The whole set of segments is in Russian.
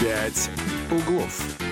«Пять углов».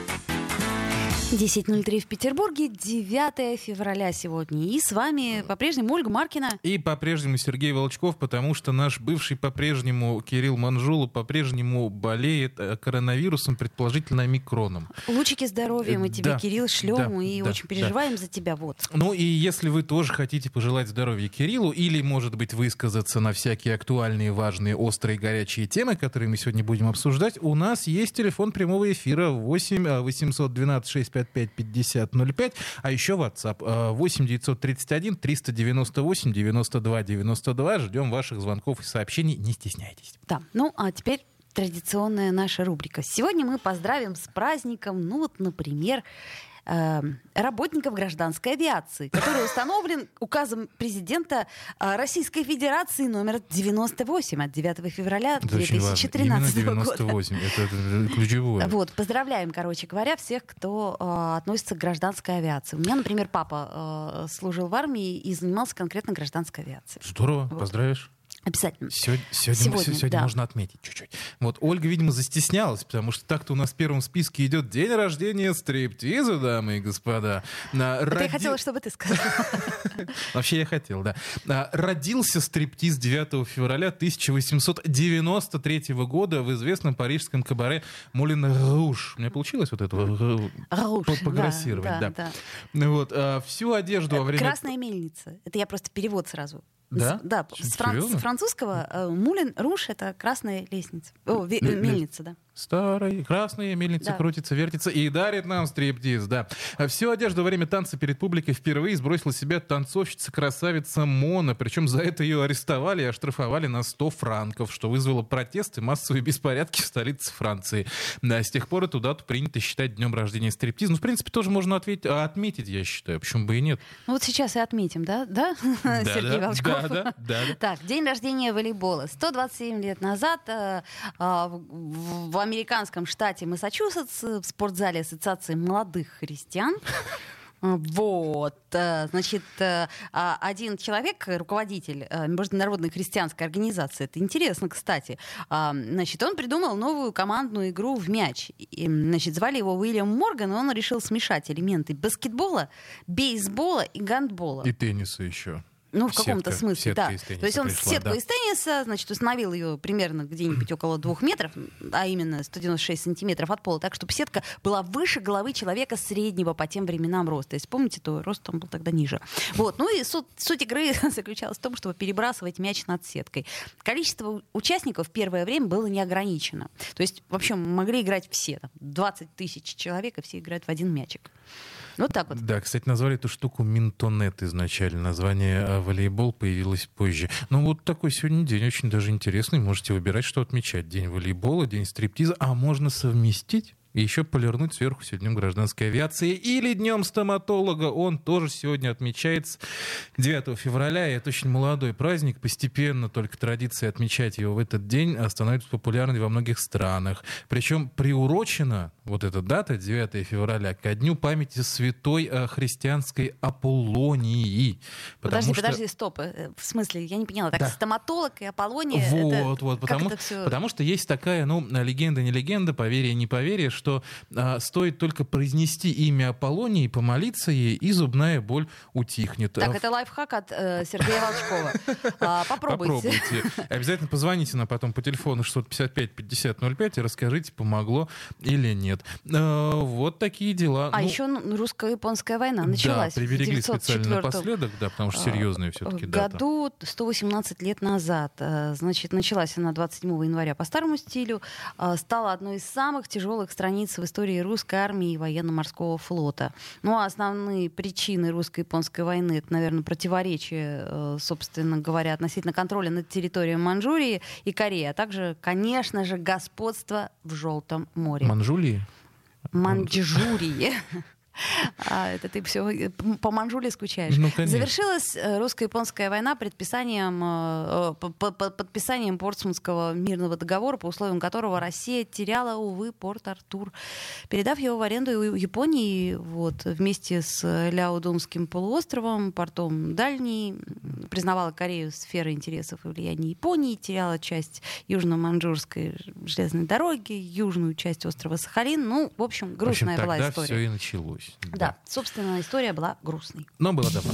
10.03 в Петербурге, 9 февраля сегодня. И с вами по-прежнему Ольга Маркина. И по-прежнему Сергей Волчков, потому что наш бывший по-прежнему Кирилл Манжула по-прежнему болеет э, коронавирусом, предположительно омикроном. Лучики здоровья мы тебе, Да, Кирилл, шлем да, и да, очень да. переживаем за тебя. Вот. Ну и если вы тоже хотите пожелать здоровья Кириллу или, может быть, высказаться на всякие актуальные, важные, острые, горячие темы, которые мы сегодня будем обсуждать, у нас есть телефон прямого эфира 8 812 655 5005, а еще WhatsApp э, 8 931 398 92 92. Ждем ваших звонков и сообщений, не стесняйтесь. Да. Ну, а теперь традиционная наша рубрика. Сегодня мы поздравим с праздником, ну вот, например, э, работников гражданской авиации, который установлен указом президента э, Российской Федерации номер 98 от 9 февраля Это очень важно. 2013 Именно года. 98. Это, это ключевое. Вот, поздравляем, короче говоря, всех, кто э, относится к гражданской авиации. У меня, например, папа э, служил в армии и занимался конкретно гражданской авиацией. Здорово, Вот. поздравишь. Обязательно. Сегодня, сегодня, Сегодня, сегодня да. можно отметить чуть-чуть. Вот Ольга, видимо, застеснялась, потому что так-то у нас в первом списке идет день рождения стриптиза, дамы и господа. На Это я роди- хотела, чтобы ты сказал. Вообще я хотел, да. А, Родился стриптиз 9 февраля 1893 года в известном парижском кабаре Мулин Руш. У меня получилось вот это э, пограссировать, да, Вот, а, всю одежду во время... Красная мельница. Это я просто перевод сразу. Да? С- Да, с, фран- с французского э, Мулин Руш это красная лестница. О, ве- мельница, да. Старой, красная мельница Да. крутится, вертится и дарит нам стриптиз, да. Всю одежду во время танца перед публикой впервые сбросила себя танцовщица-красавица Мона, причем за это ее арестовали и оштрафовали на 100 франков, что вызвало протесты, массовые беспорядки в столице Франции. Да, с тех пор эту дату принято считать днем рождения стриптиза. Ну, в принципе, тоже можно ответить, а, отметить, я считаю, почему бы и нет. Ну вот сейчас и отметим, да? Да, Сергей да, Волчков? да, да, да. Так, день рождения волейбола. 127 лет назад э, а, в американском штате Массачусетс в спортзале Ассоциации молодых христиан вот, э, значит, э, а, один человек, руководитель э, Международной христианской организации, это интересно, кстати, а, значит, он придумал новую командную игру в мяч. И, Значит, звали его Уильям Морган, и он решил смешать элементы баскетбола, бейсбола и гандбола. И тенниса еще. Ну, в каком-то смысле, да. То есть он пришла, сетку да. из тенниса, значит, установил ее примерно где-нибудь около двух метров, а именно 196 сантиметров от пола, так, чтобы сетка была выше головы человека среднего по тем временам роста. Если помните, то рост он был тогда ниже. Вот. Ну и суть, суть игры заключалась в том, чтобы перебрасывать мяч над сеткой. Количество участников в первое время было не ограничено. То есть, в общем, могли играть все. Там, 20 тысяч человек, и все играют в один мячик. Вот так вот. Да, кстати, назвали эту штуку Минтонет изначально. Название а, волейбол появилось позже. Ну, вот такой сегодня день очень даже интересный. Можете выбирать, что отмечать. День волейбола, день стриптиза. А можно совместить и еще полирнуть сверху сегодня днем гражданской авиации или днем стоматолога. Он тоже сегодня отмечается 9 февраля. И это очень молодой праздник. Постепенно только традиция отмечать его в этот день а, становится популярной во многих странах. Причем приурочена вот эта дата, 9 февраля, ко дню памяти святой э, христианской Аполлонии. Подожди, что- подожди, стоп. э, В смысле, я не поняла. Так, Да. стоматолог и Аполлония. Вот, это, вот, потому, это всё- потому что есть такая, ну, легенда, не легенда, поверие, не поверие, что а, стоит только произнести имя Аполлонии, помолиться ей, и зубная боль утихнет. Так, А, это лайфхак от э, Сергея Волчкова. А, Попробуйте. Попробуйте. Обязательно позвоните нам потом по телефону 655 50 05 и расскажите, помогло или нет. Э, Вот такие дела. А Ну, еще русско-японская война началась. Да, в приберегли специально 904 напоследок, да, потому что серьезные все-таки в дата. году 118 лет назад. Э, Значит, началась она 27 января по старому стилю. э, Стала одной из самых тяжелых страниц в истории русской армии и военно-морского флота. Ну, а основные причины русско-японской войны, это, наверное, противоречие, э, собственно говоря, относительно контроля над территорией Манчжурии и Кореи, а также, конечно же, господство в Желтом море. Манжулии? Манчжурии. А, это ты все по Манжуле скучаешь. Ну, конечно. Завершилась э, русско-японская война предписанием, э, э, по- по- подписанием Портсмутского мирного договора, по условиям которого Россия теряла, увы, порт Артур, передав его в аренду Японии вот, вместе с Ляодунским полуостровом, портом Дальний, признавала Корею сферой интересов и влияния Японии, теряла часть южно-манчжурской железной дороги, южную часть острова Сахалин. Ну, в общем, В общем, грустная была тогда история. все и началось. Да, собственно, история была грустной. Но было давно.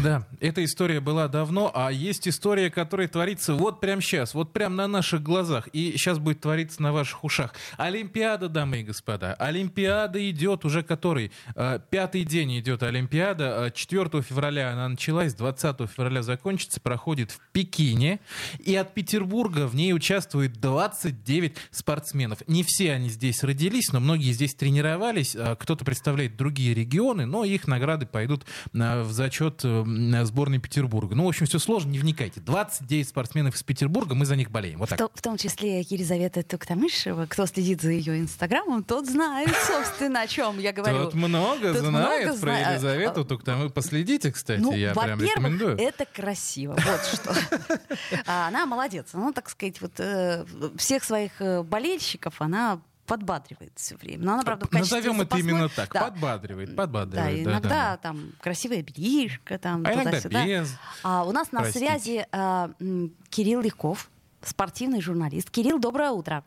Да, эта история была давно, а есть история, которая творится вот прямо сейчас, вот прямо на наших глазах, и сейчас будет твориться на ваших ушах. Олимпиада, дамы и господа, Олимпиада идет уже который? Э, Пятый день идет Олимпиада, Э, 4 февраля она началась, 20 февраля закончится, проходит в Пекине, и от Петербурга в ней участвует 29 спортсменов. Не все они здесь родились, но многие здесь тренировались, э, кто-то представляет другие регионы, но их награды пойдут э, в зачет э, сборной Петербурга. Ну, в общем, все сложно, не вникайте. 29 спортсменов из Петербурга, мы за них болеем. Вот В, так. то- в том числе Елизавета Туктамышева. Кто следит за ее инстаграмом, тот знает, собственно, о чем я говорю. Тут много Тут знает много про зна- Елизавету, только вы последите, кстати, Ну, я прям рекомендую. это красиво. Вот что. А Она молодец. Она, так сказать, вот э, всех своих э, болельщиков она подбадривает все время. Но она, правда, в качестве Назовем это запасной- именно так. Да. Подбадривает, Да, подбадривает. иногда да. там красивая бельишка, там А туда-сюда. без. А у нас на Простите. связи а, м, Кирилл Легков, спортивный журналист. Кирилл, доброе утро.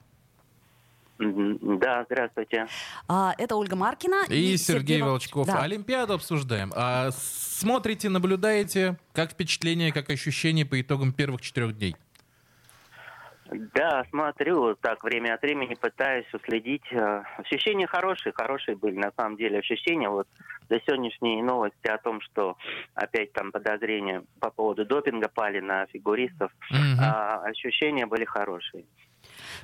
Да, здравствуйте. А, это Ольга Маркина И Сергей Вол- Волчков. Да. Олимпиаду обсуждаем. А смотрите, наблюдаете, как впечатление, как ощущение по итогам первых четырех дней? Да, смотрю, так время от времени пытаюсь уследить. Э, Ощущения хорошие, хорошие были на самом деле ощущения. Вот до сегодняшней новости о том, что опять там подозрения по поводу допинга пали на фигуристов, Мгм. а, ощущения были хорошие.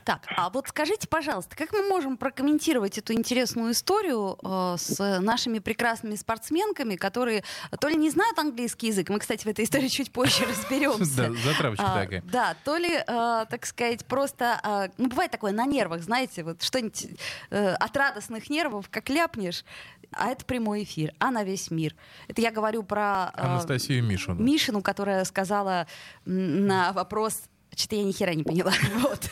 Так, а вот скажите, пожалуйста, как мы можем прокомментировать эту интересную историю э, с нашими прекрасными спортсменками, которые то ли не знают английский язык, мы, кстати, в этой истории чуть позже разберемся. Да, затравочка А, такая. да, то ли, э, так сказать, просто, э, ну, бывает такое на нервах, знаете, вот что-нибудь э, от радостных нервов, как ляпнешь, а это прямой эфир, а на весь мир. Это я говорю про э, Анастасию Мишину. Мишину, которая сказала на вопрос, что-то я ни хера не поняла. Вот.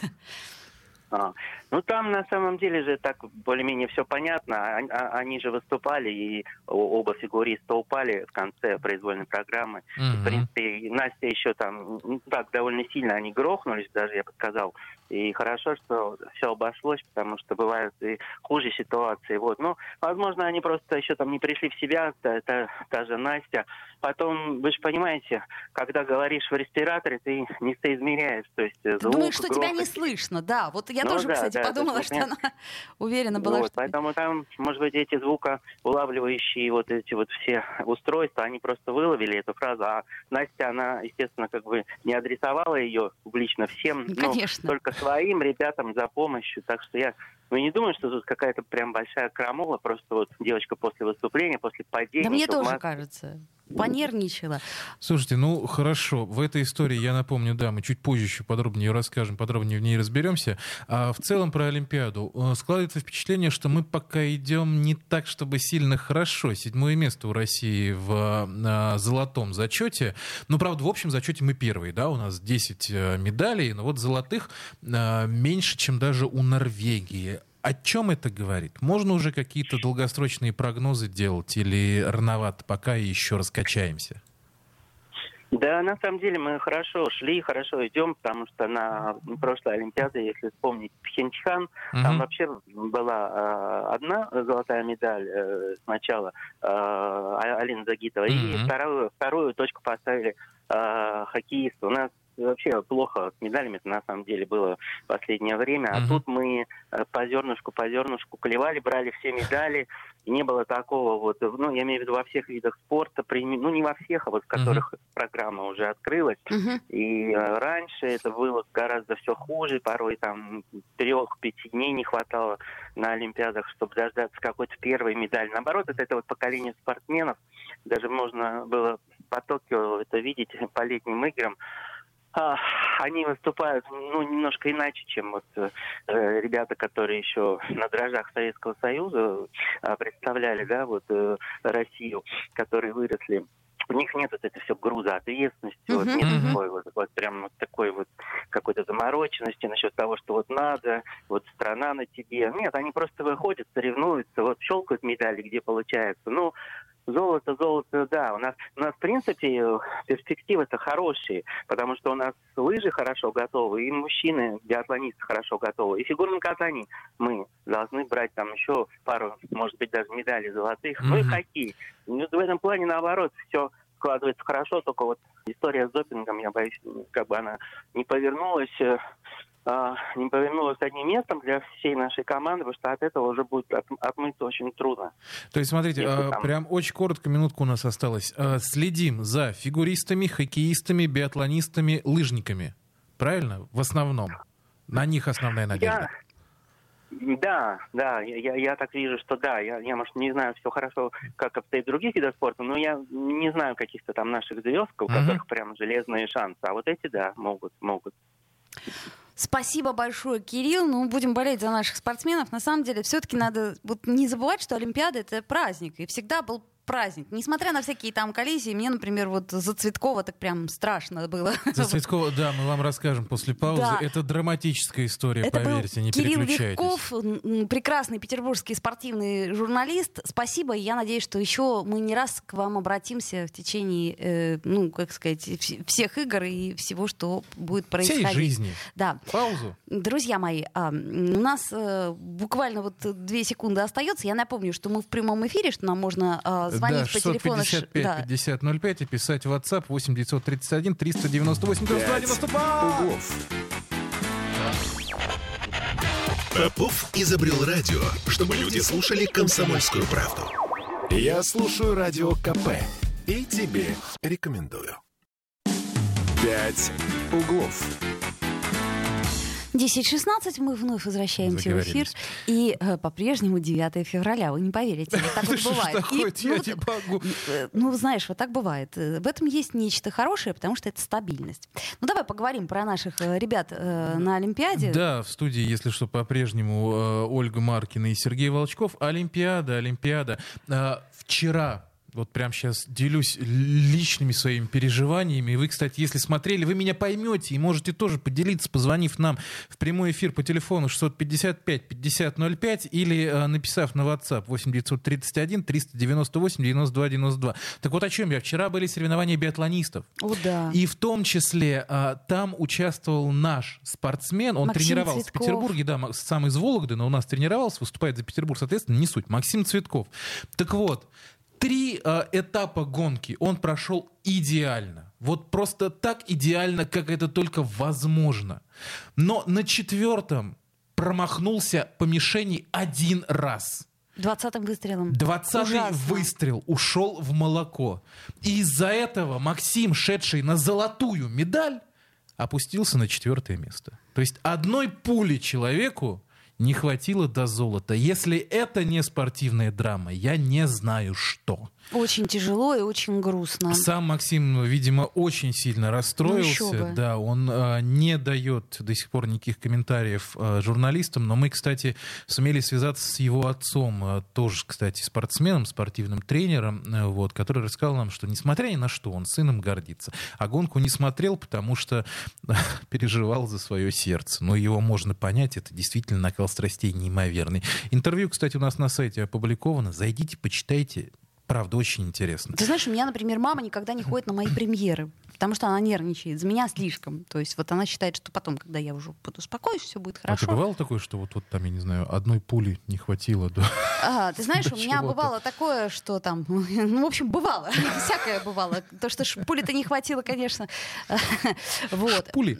А, ну там на самом деле же так более-менее все понятно. А- а- Они же выступали, и оба фигуриста упали в конце произвольной программы. В Мгм. принципе, Настя еще там, ну, так, довольно сильно они грохнулись, даже я бы сказал. И хорошо, что все обошлось, потому что бывают и хуже ситуации. Вот. Ну, возможно, они просто еще там не пришли в себя, та, та- та же Настя. Потом, вы же понимаете, когда говоришь в респираторе, ты не соизмеряешь. То есть э, звук, думаешь, что тебя не слышно, да. Вот я Ну тоже, да, кстати, да, подумала, то что она уверена была, Вот, что... поэтому там, может быть, эти звукоулавливающие вот эти вот все устройства, они просто выловили эту фразу, а Настя, она, естественно, как бы не адресовала ее публично всем, Ну, но конечно. только своим ребятам за помощью, так что я ну, не думаю, что тут какая-то прям большая крамола, просто вот девочка после выступления, после падения... Да мне тоже маске. кажется. Понервничала. Слушайте, ну хорошо, в этой истории, я напомню, да, мы чуть позже еще подробнее ее расскажем, подробнее в ней разберемся. А в целом про Олимпиаду. Э, Складывается впечатление, что мы пока идем не так, чтобы сильно хорошо. Седьмое место у России в э, золотом зачете. Ну, правда, в общем зачете мы первые, да, у нас 10 э, медалей, но вот золотых э, меньше, чем даже у Норвегии. О чем это говорит? Можно уже какие-то долгосрочные прогнозы делать или рановато, пока еще раскачаемся? Да, на самом деле мы хорошо шли, хорошо идем, потому что на прошлой Олимпиаде, если вспомнить Пхенчхан, там Мгм. вообще была э, одна золотая медаль э, сначала э, Алина Загитова, и Мгм. вторую, вторую точку поставили э, хоккеисты. У нас вообще плохо с медалями на самом деле было в последнее время, а Мгм. тут мы э, по зернышку, по зернышку клевали, брали все медали, и не было такого вот, ну, я имею в виду во всех видах спорта, ну, не во всех, а вот в которых программа уже открылась, Мгм. и э, раньше это было гораздо все хуже, порой там трех-пяти дней не хватало на Олимпиадах, чтобы дождаться какой-то первой медали. Наоборот, это, это вот поколение спортсменов, даже можно было по Токио это видеть по летним играм, они выступают ну, немножко иначе, чем вот э, ребята, которые еще на дрожжах Советского Союза э, представляли, да, вот э, Россию, которые выросли у них нет вот это все груза ответственности, вот Мгм. нет Мгм. такой вот, вот прям вот такой вот какой-то замороченности насчет того, что вот надо, вот страна на тебе. Нет, они просто выходят, соревнуются, вот щелкают медали, где получается. Ну, золото, золото, да. У нас, у нас в принципе, э, перспективы-то хорошие, потому что у нас лыжи хорошо готовы, и мужчины, биатлонисты хорошо готовы, и фигурное катание мы должны брать там еще пару, может быть, даже медалей золотых. Ну и Мгм. хоккей. Ну, в этом плане, наоборот, все складывается хорошо, только вот история с допингом, я боюсь, как бы она не повернулась, э, не повернулась одним местом для всей нашей команды, потому что от этого уже будет от- отмыться очень трудно. То есть, смотрите, Если а, там- прям очень коротко, минутку у нас осталось. А, Следим за фигуристами, хоккеистами, биатлонистами, лыжниками. Правильно? В основном. На них основная надежда. Я, да, да, я, я, так вижу, что да, я, я, может, не знаю все хорошо, как обстоит в других видах спорта, но я не знаю каких-то там наших звезд, у которых прям железные шансы, а вот эти, да, могут, могут. Спасибо большое, Кирилл. Ну, будем болеть за наших спортсменов. На самом деле, все-таки надо вот не забывать, что Олимпиада это праздник. И всегда был праздник. Несмотря на всякие там коллизии, мне, например, вот за Цветкова так прям страшно было. За Цветкова, да, мы вам расскажем после паузы. Да. Это драматическая история, Это был поверьте, не Кирилл. Витков, прекрасный петербургский спортивный журналист. Спасибо. Я надеюсь, что еще мы не раз к вам обратимся в течение, э, ну, как сказать, вс- всех игр и всего, что будет Всей происходить. жизни. Да. Паузу. Друзья мои, а, у нас э, буквально вот две секунды остается. Я напомню, что мы в прямом эфире, что нам можно а, звонить да, по телефону. ш- 655 да. 5005 и писать в WhatsApp 8 931 398 92 92. Углов. Попов изобрел радио, чтобы люди слушали комсомольскую правду. Я слушаю радио КП и тебе рекомендую. «Пять углов». 10.16 мы вновь возвращаемся в эфир. И э, по-прежнему 9 февраля. Вы не поверите, вот так вот бывает. И, ну, Я вот, не могу. э, Ну, знаешь, вот так бывает. Э, В этом есть нечто хорошее, потому что это стабильность. Ну, давай поговорим про наших э, ребят э, на Олимпиаде. Да, в студии, если что, по-прежнему э, Ольга Маркина и Сергей Волчков. Олимпиада, Олимпиада. Вчера вот прямо сейчас делюсь личными своими переживаниями. И вы, кстати, если смотрели, вы меня поймете и можете тоже поделиться, позвонив нам в прямой эфир по телефону 655-5005 или э, написав на WhatsApp 8931 398 92 92. Так вот о чем я? Вчера были соревнования биатлонистов. О, да. И в том числе а, там участвовал наш спортсмен. Он Максим тренировался Цветков. в Петербурге, да, сам из Вологды, но у нас тренировался, выступает за Петербург, соответственно, не суть. Максим Цветков. Так вот, три а, этапа гонки он прошел идеально. Вот просто так идеально, как это только возможно. Но на четвертом промахнулся по мишени один раз. 20-м выстрелом. Двадцатый выстрел ушел в молоко. И из-за этого Максим, шедший на золотую медаль, опустился на четвертое место. То есть одной пули человеку не хватило до золота. Если это не спортивная драма, я не знаю что. Очень тяжело и очень грустно. Сам Максим, видимо, очень сильно Ну, расстроился. бы. да, он э, не дает до сих пор никаких комментариев э, журналистам, но мы, кстати, сумели связаться с его отцом, э, тоже, кстати, спортсменом, спортивным тренером, э, вот, который рассказал нам, что несмотря ни на что, он сыном гордится. А гонку не смотрел, потому что переживал за свое сердце. Но его можно понять, это действительно накал страстей неимоверный. Интервью, кстати, у нас на сайте опубликовано. Зайдите, почитайте. Правда, очень интересно. Ты знаешь, у меня, например, мама никогда не ходит на мои премьеры, потому что она нервничает. За меня слишком. То есть вот она считает, что потом, когда я уже успокоюсь, все будет А хорошо. ты бывало такое, что вот, вот там, я не знаю, одной пули не хватило? Да? А, ты знаешь, До у меня бывало такое, что там, ну, в общем, бывало, всякое бывало. То, что шпули-то не хватило, конечно. Вот. Пули.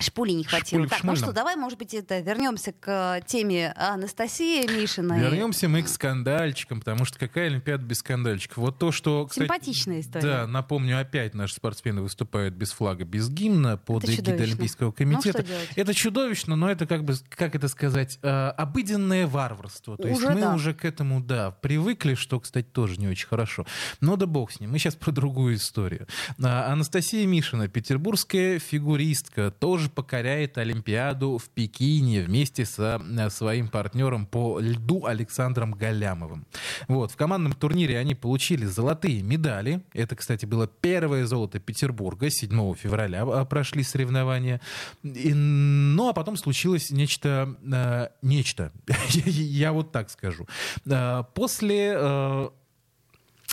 Шпули не хватило. Шпули так, ну что, давай, может быть, это вернемся к теме Анастасии Мишиной. Вернемся мы к скандальчикам, потому что какая Олимпиада без скандальчиков? Вот то, что... кстати, Симпатичная история. Да, напомню, опять наши спортсмены выступают без флага, без гимна под эгидой. Олимпийского Ну, комитета. делать? это чудовищно, но это как бы, как это сказать, э, обыденное варварство. То есть Уже мы да. уже к этому, да, привыкли, что, кстати, тоже не очень хорошо. Но да бог с ним. Мы сейчас про другую историю. А, Анастасия Мишина, петербургская фигуристка, тоже покоряет Олимпиаду в Пекине вместе со э, своим партнером по льду Александром Галямовым. Вот, в командном турнире они получили золотые медали. Это, кстати, было первое золото Петербурга. 7 февраля а, прошли соревнования. И, ну, а потом случилось нечто... э, нечто. Я вот так скажу. Э, После э,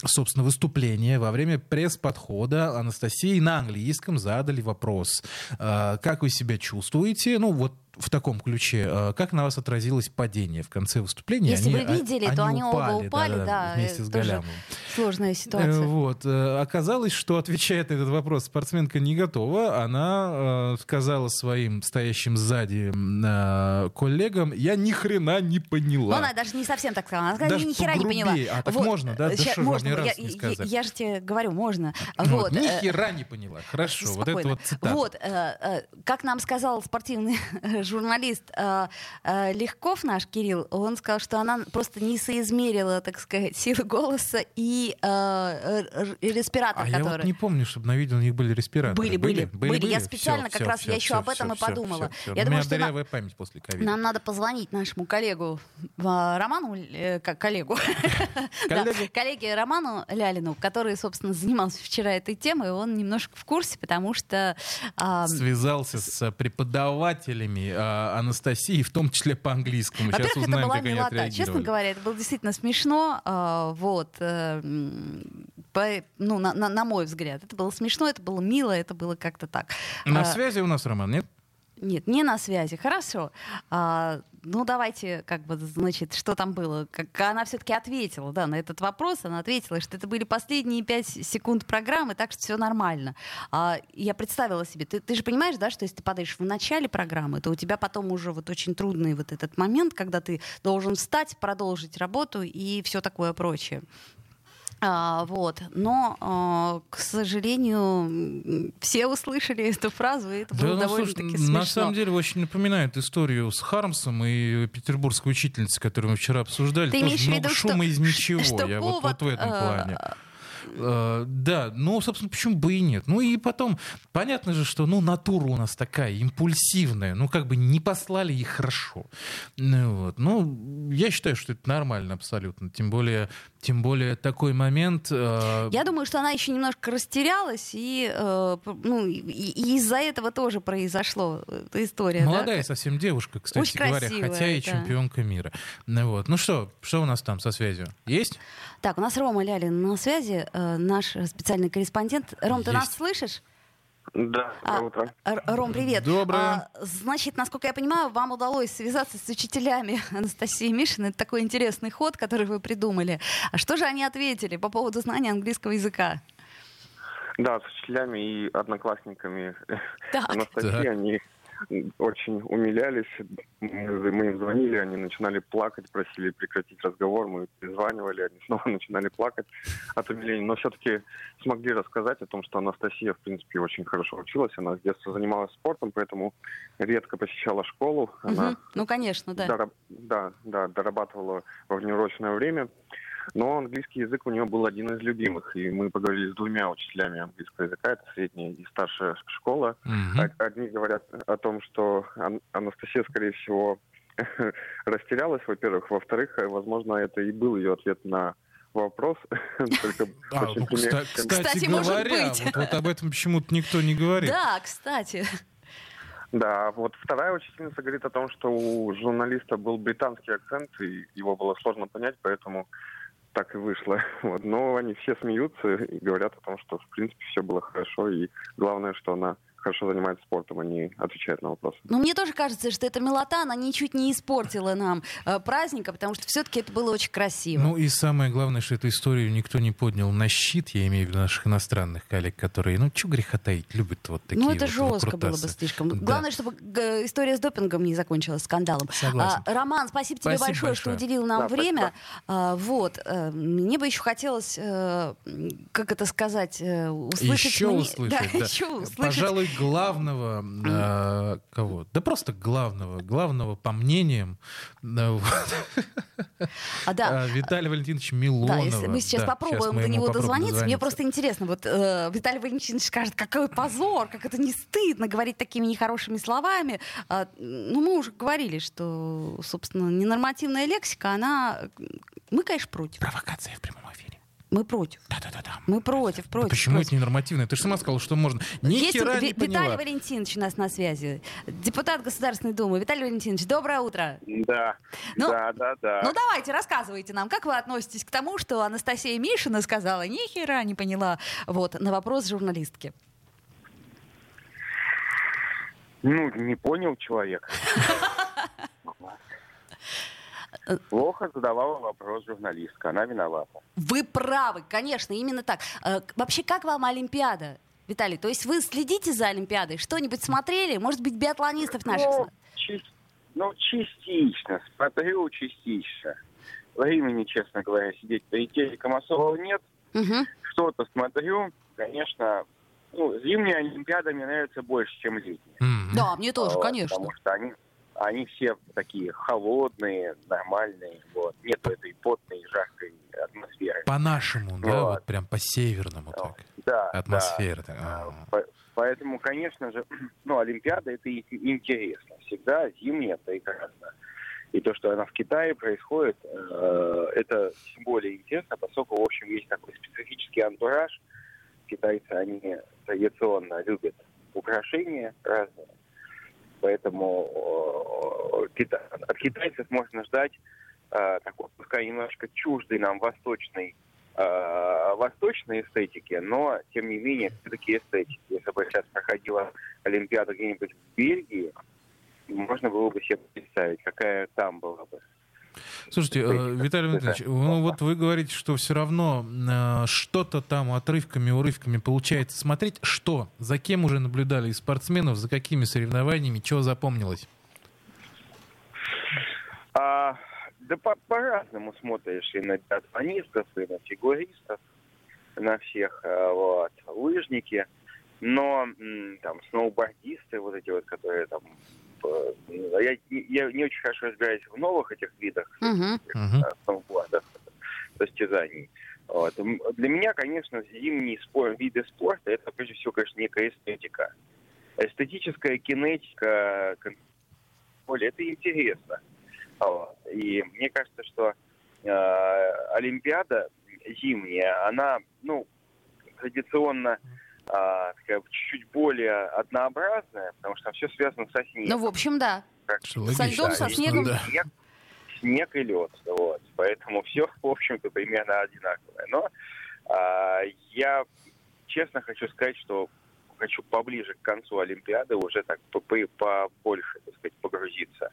собственно, выступления во время пресс-подхода Анастасии на английском задали вопрос. э, Как вы себя чувствуете? Ну, вот в таком ключе. э, Как на вас отразилось падение в конце выступления? Если Они- вы видели, а- то они оба упали, да-да-да, да, вместе э, с тоже Галямовым. Сложная Э, ситуация. Вот. э, Оказалось, что отвечает на этот вопрос спортсменка не готова. Она э, сказала своим стоящим сзади э, коллегам, я ни хрена не Но поняла. она даже не совсем так сказала. Она сказала, Даже ни хера не поняла. А, так можно, да? Да ща- вам можно, я, не я- сказать? я же тебе говорю, можно. Вот, Вот. ни э, хера не поняла. Хорошо, вот это Спокойно. вот цитата. Вот, э, э, как нам сказал спортивный журналист э, э, Легков, наш Кирилл, он сказал, что она просто не соизмерила, так сказать, силы голоса и э, р- респиратор, А я который... вот не помню, чтобы на видео у них были респираторы. Были, были, были. Я специально Всё, как раз, всё, я еще об этом и подумала. Я думаю, что на- память после ковида. Нам надо позвонить нашему коллегу э, Роману, э, коллегу, коллеге Роману Лялину, который, собственно, занимался вчера этой темой, он немножко в курсе, потому что а, Связался с э, а, Анастасии, в том числе по английскому. Сейчас Во-первых, это была как они милота. Честно говоря, это было действительно смешно. а, Вот. э, по- Ну, на, на- на мой взгляд. Это было смешно, это было мило, это было как-то так. На А, связи у нас Роман, нет? Нет, не на связи. Хорошо. А, ну, давайте, как бы, значит, что там было. Как она все-таки ответила, да, на этот вопрос. Она ответила, что это были последние пять секунд программы, так что все нормально. А, я представила себе, ты, ты же понимаешь, да, что если ты падаешь в начале программы, то у тебя потом уже вот очень трудный вот этот момент, когда ты должен встать, продолжить работу и все такое прочее. А, вот. Но, а, к сожалению, все услышали эту фразу, и это было Да, ну, довольно-таки слушай, смешно. на самом деле очень напоминает историю с Хармсом и петербургской учительницей, которую мы вчера обсуждали. Ты Тоже имеешь в много виду, шума что- из ничего. что Я вот, вот в этом повод, плане. Э, Да, ну, собственно, почему бы и нет? Ну и потом, понятно же, что, ну, натура у нас такая, импульсивная, ну, как бы не послали и хорошо. Ну, вот. ну я считаю, что это нормально абсолютно, тем более, тем более такой момент... э, Я думаю, что она еще немножко растерялась, и, э, ну, и, и из-за этого тоже произошло эта история. да? Молодая совсем девушка, кстати Очень говоря, красивая, хотя и да. чемпионка мира. Ну, вот. ну что, что у нас там со связью? Есть? Так, у нас Рома Лялин на связи, э, наш специальный корреспондент. Ром, ты нас Есть. слышишь? Да, А, доброе утро. Р- Ром, привет. Доброе. А, значит, насколько я понимаю, вам удалось связаться с учителями Анастасии Мишиной. Это такой интересный ход, который вы придумали. А что же они ответили по поводу знания английского языка? Да, с учителями и одноклассниками Так. Анастасии Так. они очень умилялись. Мы мы им звонили, они начинали плакать, просили прекратить разговор. Мы перезванивали, они снова начинали плакать от умиления. Но все-таки смогли рассказать о том, что Анастасия, в принципе, очень хорошо училась. Она с детства занималась спортом, поэтому редко посещала школу. Она Мгм. Ну, конечно, да. Дораб- Да, да, дорабатывала во внеурочное время. Но английский язык у нее был один из любимых. И мы поговорили с двумя учителями английского языка. Это средняя и старшая школа. Од- Одни говорят о том, что Ан- Анастасия, скорее всего, растерялась, во-первых. Во-вторых, э, возможно, это и был ее ответ на вопрос. Только А, очень ну, кстати, Кстати, может говоря, быть. вот, вот об этом почему-то никто не говорит. Да, кстати. Да, вот вторая учительница говорит о том, что у журналиста был британский акцент, и его было сложно понять, поэтому так и вышло. Вот. Но они все смеются и говорят о том, что в принципе все было хорошо, и главное, что она хорошо занимаются спортом, они отвечают на вопросы. Ну, мне тоже кажется, что эта милота, она ничуть не испортила нам э, праздника, потому что все-таки это было очень красиво. Ну и самое главное, что эту историю никто не поднял на щит, я имею в виду наших иностранных коллег, которые, ну, что греха таить, любят вот такие ну, это вот жестко было бы слишком. Да. Главное, чтобы г- история с допингом не закончилась скандалом. Согласен. А, Роман, спасибо тебе Спасибо большое, большое. что уделил нам Да, время. А, вот. э, мне бы еще хотелось, э, как это сказать, э, услышать... Еще мне- услышать, Да, да. еще услышать. Пожалуй, главного э, кого? Да просто главного, главного по мнениям да, вот, А, да. э, Виталия Валентиновича Милонова. Да, если мы сейчас Да, попробуем мы до него попробуем дозвониться, мне дозвониться. просто интересно, вот э, Виталий Валентинович скажет, какой позор, как это не стыдно говорить такими нехорошими словами. А, ну, мы уже говорили, что, собственно, ненормативная лексика, она... Мы, конечно, против. Провокация в прямом. Мы против. Да-да-да. Мы против, Да против. почему против. это ненормативно? Ты же сама сказала, что можно. Ни Есть хера не поняла. Виталий Валентинович у нас на связи, депутат Государственной Думы. Виталий Валентинович, доброе утро. Да, Ну, да, да, да. Ну давайте, рассказывайте нам, как вы относитесь к тому, что Анастасия Мишина сказала, ни хера не поняла, вот, на вопрос журналистки. Ну, не понял человек. Плохо задавала вопрос журналистка, она виновата. Вы правы, конечно, именно так. Э, Вообще, как вам Олимпиада? Виталий, то есть вы следите за Олимпиадой? Что-нибудь смотрели? Может быть, биатлонистов наших? Ну, чис- ну, частично, смотрю частично. Времени, честно говоря, сидеть перед телеком особого нет. Мгм. Что-то смотрю, конечно, ну, зимняя Олимпиада мне нравится больше, чем летняя. Мгм. Да, мне тоже, Вот, конечно. Потому что они, они все такие холодные, нормальные. Вот. Нет этой потной, жаркой атмосферы. По-нашему, да, Вот. прям по-северному так. Да, Атмосфера. да. А. По- Поэтому, конечно же, ну, Олимпиада это интересно. Всегда зимняя прекрасно. И то, что она в Китае происходит, э, это тем более интересно, поскольку, в общем, есть такой специфический антураж. Китайцы, они традиционно любят украшения разные. Поэтому э, кита- от китайцев можно ждать э, такой, пускай немножко чуждой нам восточной э, восточной эстетики, но тем не менее все-таки эстетики. Если бы сейчас проходила Олимпиада где-нибудь в Бельгии, можно было бы себе представить, какая там была бы. Слушайте, э. Виталий Валентинович, ну вот вы говорите, что все равно э, что-то там отрывками, урывками получается смотреть. Что? За кем уже наблюдали из спортсменов, за какими соревнованиями, чего запомнилось? А, да по- по-разному смотришь и на биатлонистов, и на фигуристов, на всех, а, вот, лыжники, но там сноубордисты, вот эти вот, которые там, э, я, я не очень хорошо разбираюсь в новых этих видах э, сноубордов, состязаний. Вот. Для меня, конечно, зимние спор- виды спорта это прежде всего, конечно, некая эстетика. Эстетическая кинетика, более это интересно. Вот. И мне кажется, что э, Олимпиада зимняя, она, ну, традиционно а, такая чуть-чуть более однообразная, потому что все связано со снегом. Ну, в общем, да. Как- Со льдом, со снегом. да. снег, снег и лед. Вот. Поэтому все, в общем-то, примерно одинаковое. Но а, я честно хочу сказать, что хочу поближе к концу Олимпиады уже так по- по- побольше, так сказать, погрузиться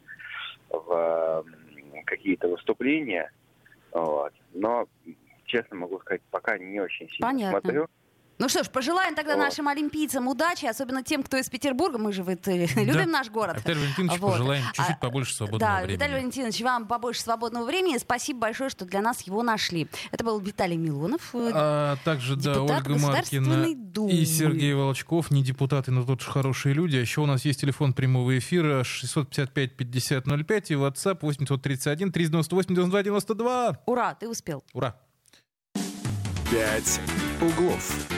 в какие-то выступления. Вот. Но, честно могу сказать, пока не очень сильно Понятно. смотрю. Ну что ж, пожелаем тогда Вот. нашим олимпийцам удачи, особенно тем, кто из Петербурга. Мы же вот, любим наш город. А Виталий Валентинович, Вот. пожелаем чуть-чуть А, побольше свободного Да, времени. Виталий Валентинович, вам побольше свободного времени. Спасибо большое, что для нас его нашли. Это был Виталий Милонов. э, А также, да, депутат Ольга Государственной Маркина Думы. и Сергей Волчков, не депутаты, но тоже хорошие люди. А еще у нас есть телефон прямого эфира 655-5005 и WhatsApp 831 398 92 92. Ура, ты успел. Ура! «Пять углов».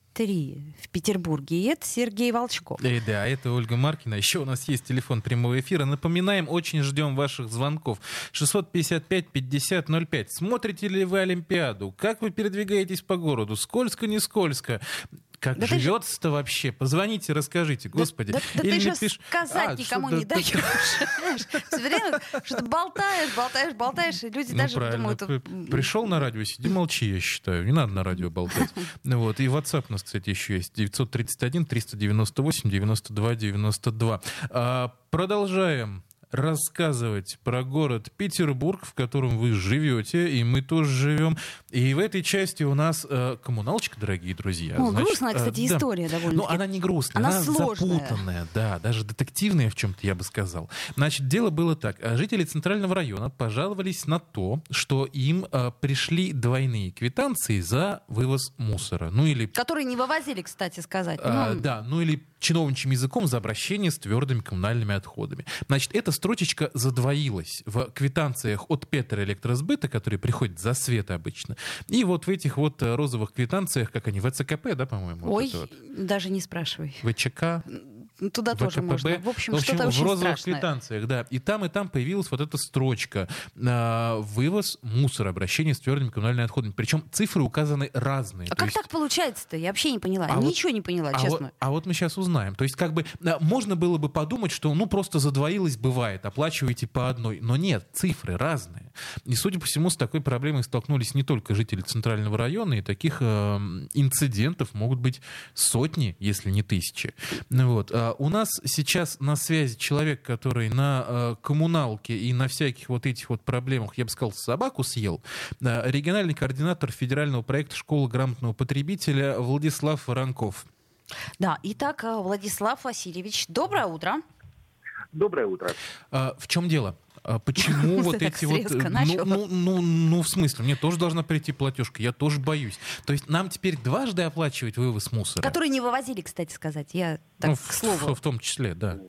три в Петербурге. И это Сергей Волчков. Э, да, это Ольга Маркина. Еще у нас есть телефон прямого эфира. Напоминаем, очень ждем ваших звонков. 655-5005. Смотрите ли вы Олимпиаду? Как вы передвигаетесь по городу? Скользко, не скользко? Как Да ты же- живется-то вообще? Позвоните, расскажите, господи. Да, да Или ты же напиш- сказать А, никому что- не да- даешь. Все время что-то болтаешь, болтаешь, болтаешь, и люди Ну, даже правильно. думают... Пришел на радио, сиди, молчи, я считаю. Не надо на радио болтать. Вот. И WhatsApp у нас, кстати, еще есть. 931 398 92 92. А, Продолжаем рассказывать про город Петербург, в котором вы живете, и мы тоже живем. И в этой части у нас э, коммуналочка, дорогие друзья. О, Значит, грустная, э, кстати, да. история довольно Ну, она не грустная, Она она, сложная. запутанная, да, даже детективная в чем-то, я бы сказал. Значит, дело было так. А Жители Центрального района пожаловались на то, что им э, пришли двойные квитанции за вывоз мусора. Ну или Которые не вывозили, кстати сказать. а, Ну, да, ну или чиновничьим языком за обращение с твердыми коммунальными отходами. Значит, эта строчечка задвоилась в квитанциях от Петра Электросбыта, которые приходят за свет обычно, и вот в этих вот э, розовых квитанциях, как они, ВЦКП, да, по-моему? вот Ой, это вот. даже не спрашивай. ВЧК, Туда тоже ВКПБ. можно. В общем, что-то в очень розовых страшное. квитанциях, да. И там, и там появилась вот эта строчка. а, вывоз мусора, обращение с твердыми коммунальными отходами. Причем цифры указаны разные. А То как есть- так получается-то? Я вообще не поняла. А вот- Ничего не поняла, а честно. Вот, а вот мы сейчас узнаем. То есть, как бы, а, можно было бы подумать, что, ну, просто задвоилось, бывает, оплачиваете по одной. Но нет, цифры разные. И, судя по всему, с такой проблемой столкнулись не только жители Центрального района, и таких э, инцидентов могут быть сотни, если не тысячи. Ну Вот. А у нас сейчас на связи человек, который на э, коммуналке и на всяких вот этих вот проблемах, я бы сказал, собаку съел. Э, региональный координатор федерального проекта «Школа грамотного потребителя» Владислав Воронков. Да, итак, э, Владислав Васильевич, доброе утро. Доброе утро. А, в чем дело? А почему вот эти вот... э. Ну, ну, ну, ну, в смысле, мне тоже должна прийти платежка, я тоже боюсь. То есть нам теперь дважды оплачивать вывоз мусора? Которые не вывозили, кстати сказать. Я так, Ну, к слову. в- в том числе, да.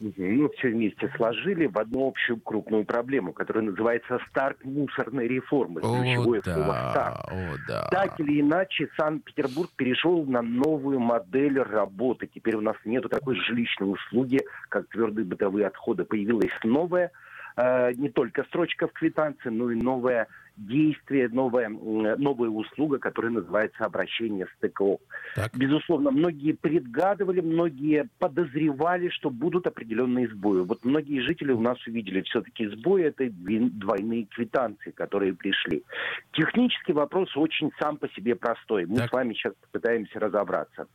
Ну, все вместе сложили в одну общую крупную проблему, которая называется старт мусорной реформы. О, Ключевое слово да, «старт». о, да. Так или иначе, Санкт-Петербург перешел на новую модель работы. Теперь у нас нету такой жилищной услуги, как твердые бытовые отходы. Появилась новая, э, не только строчка в квитанции, но и новое действие, новая, новая услуга, которая называется обращение с ТКО. Так. Безусловно, многие предгадывали, многие подозревали, что будут определенные сбои. Вот многие жители у нас увидели все-таки сбои, это двойные квитанции, которые пришли. Технический вопрос очень сам по себе простой. Мы Так. с вами сейчас попытаемся разобраться.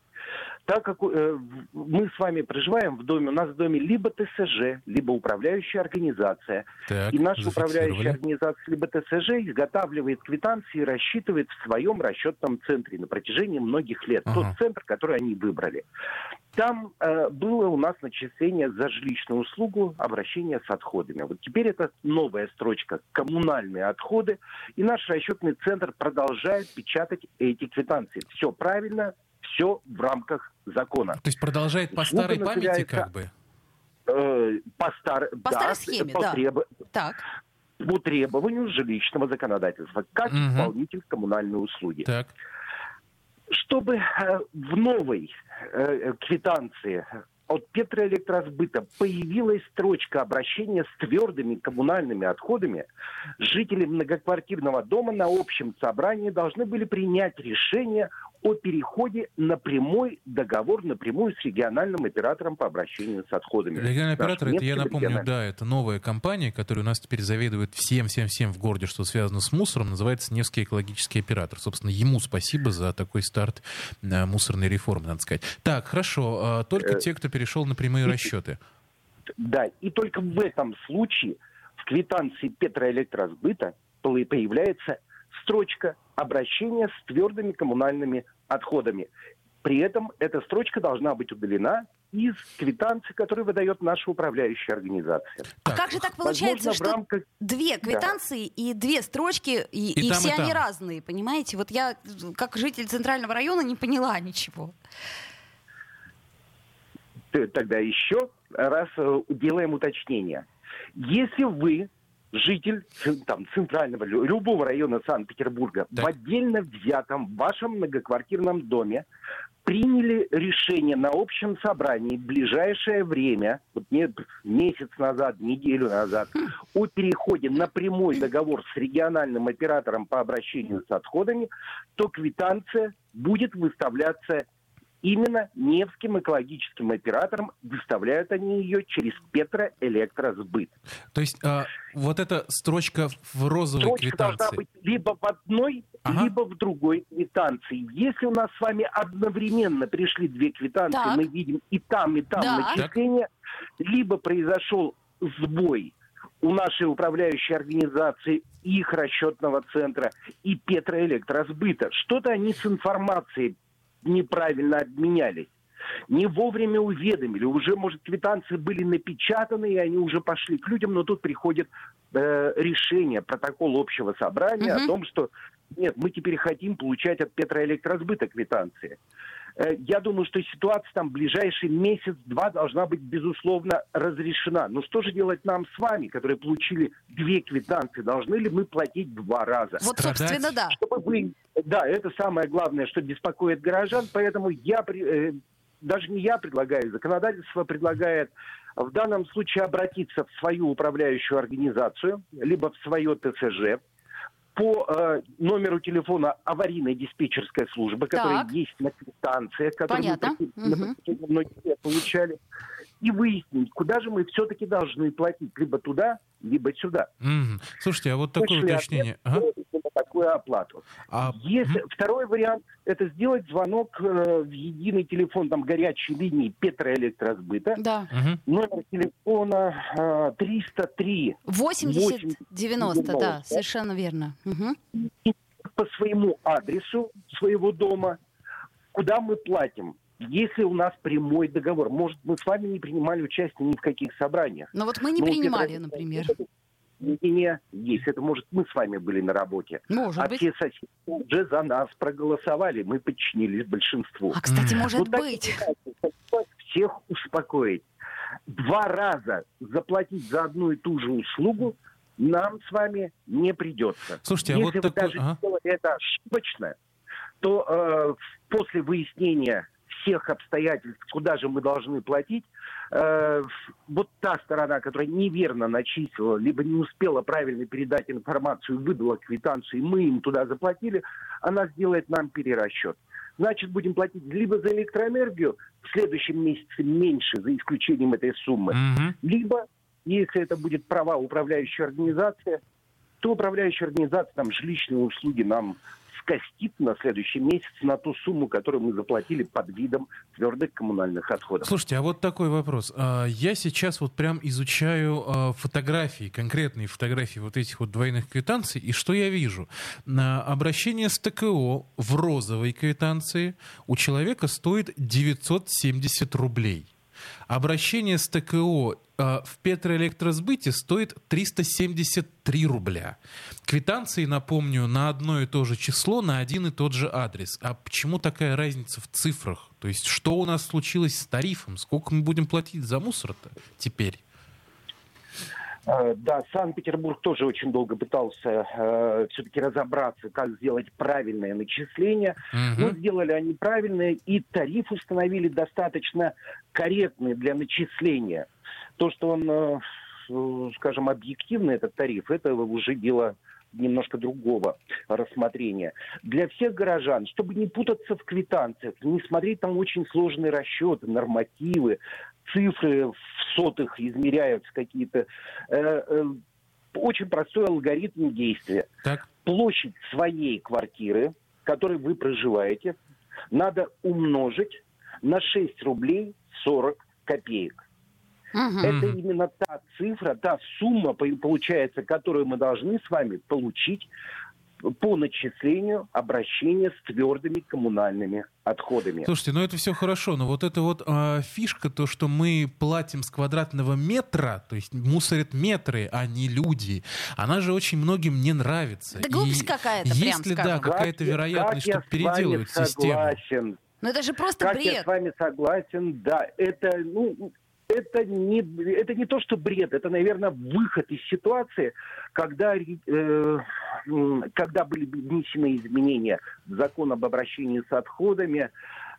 Так как э, мы с вами проживаем в доме, у нас в доме либо ТСЖ, либо управляющая организация. Так, И наша управляющая организация либо ТСЖ изготавливает квитанции и рассчитывает в своем расчетном центре на протяжении многих лет. Ага. Тот центр, который они выбрали. Там э, было у нас начисление за жилищную услугу обращение с отходами. Вот теперь это новая строчка «Коммунальные отходы». И наш расчетный центр продолжает печатать эти квитанции. Все правильно, все в рамках закона. То есть продолжает по старой памяти населяется- как бы? Э, по, стар- По да, старой схеме, по да. треб- Так, по требованию жилищного законодательства, как Мгм. исполнитель коммунальной услуги. Так. Чтобы э, в новой э, квитанции от Петроэлектросбыта появилась строчка обращения с твердыми коммунальными отходами, жители многоквартирного дома на общем собрании должны были принять решение о переходе на прямой договор напрямую с региональным оператором по обращению с отходами. Региональный Наш оператор, это я напомню, региональный. да, это новая компания, которая у нас теперь заведует всем-всем-всем в городе, что связано с мусором, называется Невский экологический оператор. Собственно, ему спасибо за такой старт э, мусорной реформы, надо сказать. Так, хорошо, а, только Э, те, кто перешел на прямые расчеты. Да, и только в этом случае в квитанции Петроэлектросбыта появляется строчка обращения с твердыми коммунальными отходами. При этом эта строчка должна быть удалена из квитанции, которую выдает наша управляющая организация. а Так, как же так получается, Возможно, что рамках... две квитанции и две строчки, и, И и там, все и они там. разные, понимаете? Вот я, как житель Центрального района, не поняла ничего. Тогда еще раз э, делаем уточнение. Если вы житель там, центрального, лю- любого района Санкт-Петербурга Так. в отдельно взятом вашем многоквартирном доме приняли решение на общем собрании в ближайшее время, вот не- месяц назад, неделю назад, о переходе на прямой договор с региональным оператором по обращению с отходами, то квитанция будет выставляться именно Невским экологическим оператором. Выставляют они ее через Петроэлектросбыт. То есть а, вот эта строчка в розовой Строчка должна квитанции. быть либо в одной, Ага. либо в другой квитанции. Если у нас с вами одновременно пришли две квитанции, Так. мы видим и там, и там Да. начисление, либо произошел сбой у нашей управляющей организации, их расчетного центра и Петроэлектросбыта. Что-то они с информацией неправильно обменялись. Не вовремя уведомили. Уже, может, квитанции были напечатаны, и они уже пошли к людям, но тут приходит э, решение, протокол общего собрания Мгм. о том, что нет, мы теперь хотим получать от Петроэлектросбыта квитанции. Э, Я думаю, что ситуация там в ближайший месяц-два должна быть, безусловно, разрешена. Но что же делать нам с вами, которые получили две квитанции? Должны ли мы платить два раза? Вот, Страдать. собственно, да. чтобы вы... Да, это самое главное, что беспокоит горожан, поэтому я, при- э, даже не я предлагаю, законодательство предлагает в данном случае обратиться в свою управляющую организацию, либо в свое ТСЖ, по э, номеру телефона аварийной диспетчерской службы, которая Так. есть на квитанциях, которые Понятно. мы на Мгм. протяжении многих лет получали, и выяснить, куда же мы все-таки должны платить, либо туда, либо сюда. Мгм. Слушайте, а вот такое Точный уточнение. ответ Ага. такую оплату. А, Если, Второй вариант – это сделать звонок э, в единый телефон там, горячей линии Петроэлектросбыта. Да. мгм. Номер телефона э, 303 80-90, да, 90. совершенно верно. Мгм. по своему адресу своего дома, куда мы платим. Если у нас прямой договор, может, мы с вами не принимали участие ни в каких собраниях. Но вот мы не Ну, принимали, Петро- например. Не, есть. Это может, мы с вами были на работе. Может а быть. все соседи уже за нас проголосовали. Мы подчинились большинству. А, кстати, может Вот так быть. хотелось всех успокоить. Два раза заплатить за одну и ту же услугу нам с вами не придется. Слушайте, а Если вот вы такой- даже ага. сделали это ошибочно, то э, после выяснения всех обстоятельств, куда же мы должны платить, э, вот та сторона, которая неверно начислила, либо не успела правильно передать информацию, выдала квитанцию, и мы им туда заплатили, она сделает нам перерасчет. Значит, будем платить либо за электроэнергию в следующем месяце меньше, за исключением этой суммы, Мгм. либо, если это будет права управляющей организации, то управляющая организация там жилищные услуги нам скостит на следующий месяц на ту сумму, которую мы заплатили под видом твердых коммунальных отходов. Слушайте, а вот такой вопрос. А, Я сейчас вот прям изучаю а, фотографии, конкретные фотографии вот этих вот двойных квитанций, и что я вижу? Обращение с ТКО в розовой квитанции у человека стоит 970 рублей. Обращение с ТКО в Петроэлектросбыте стоит 373 рубля. Квитанции, напомню, на одно и то же число, на один и тот же адрес. А почему такая разница в цифрах? То есть что у нас случилось с тарифом? Сколько мы будем платить за мусор-то теперь? Э, Да, Санкт-Петербург тоже очень долго пытался все-таки разобраться, как сделать правильное начисление. Мгм. Но сделали они правильное, и тариф установили достаточно корректный для начисления. То, что он, э, э, скажем, объективный, этот тариф, это уже дело немножко другого рассмотрения. Для всех горожан, чтобы не путаться в квитанциях, не смотреть там очень сложные расчеты, нормативы, цифры в сотых измеряются какие-то. Э, э, Очень простой алгоритм действия Так, площадь своей квартиры, в которой вы проживаете, надо умножить на 6 рублей 40 копеек. Мгм. Это именно та цифра, та сумма, по- получается, которую мы должны с вами получить по начислению обращения с твердыми коммунальными отходами. слушайте, ну это все хорошо, но вот эта вот а, фишка, то, что мы платим с квадратного метра, то есть мусорят метры, а не люди, она же очень многим не нравится. Да И глупость какая-то, прям Есть ли, да, какая-то я- вероятность, как я что переделают систему? согласен. Ну это же просто Как я бред. с вами согласен, да, это, ну, это не, это не то, что бред, это, наверное, выход из ситуации, когда, э, когда были внесены изменения в закон об обращении с отходами,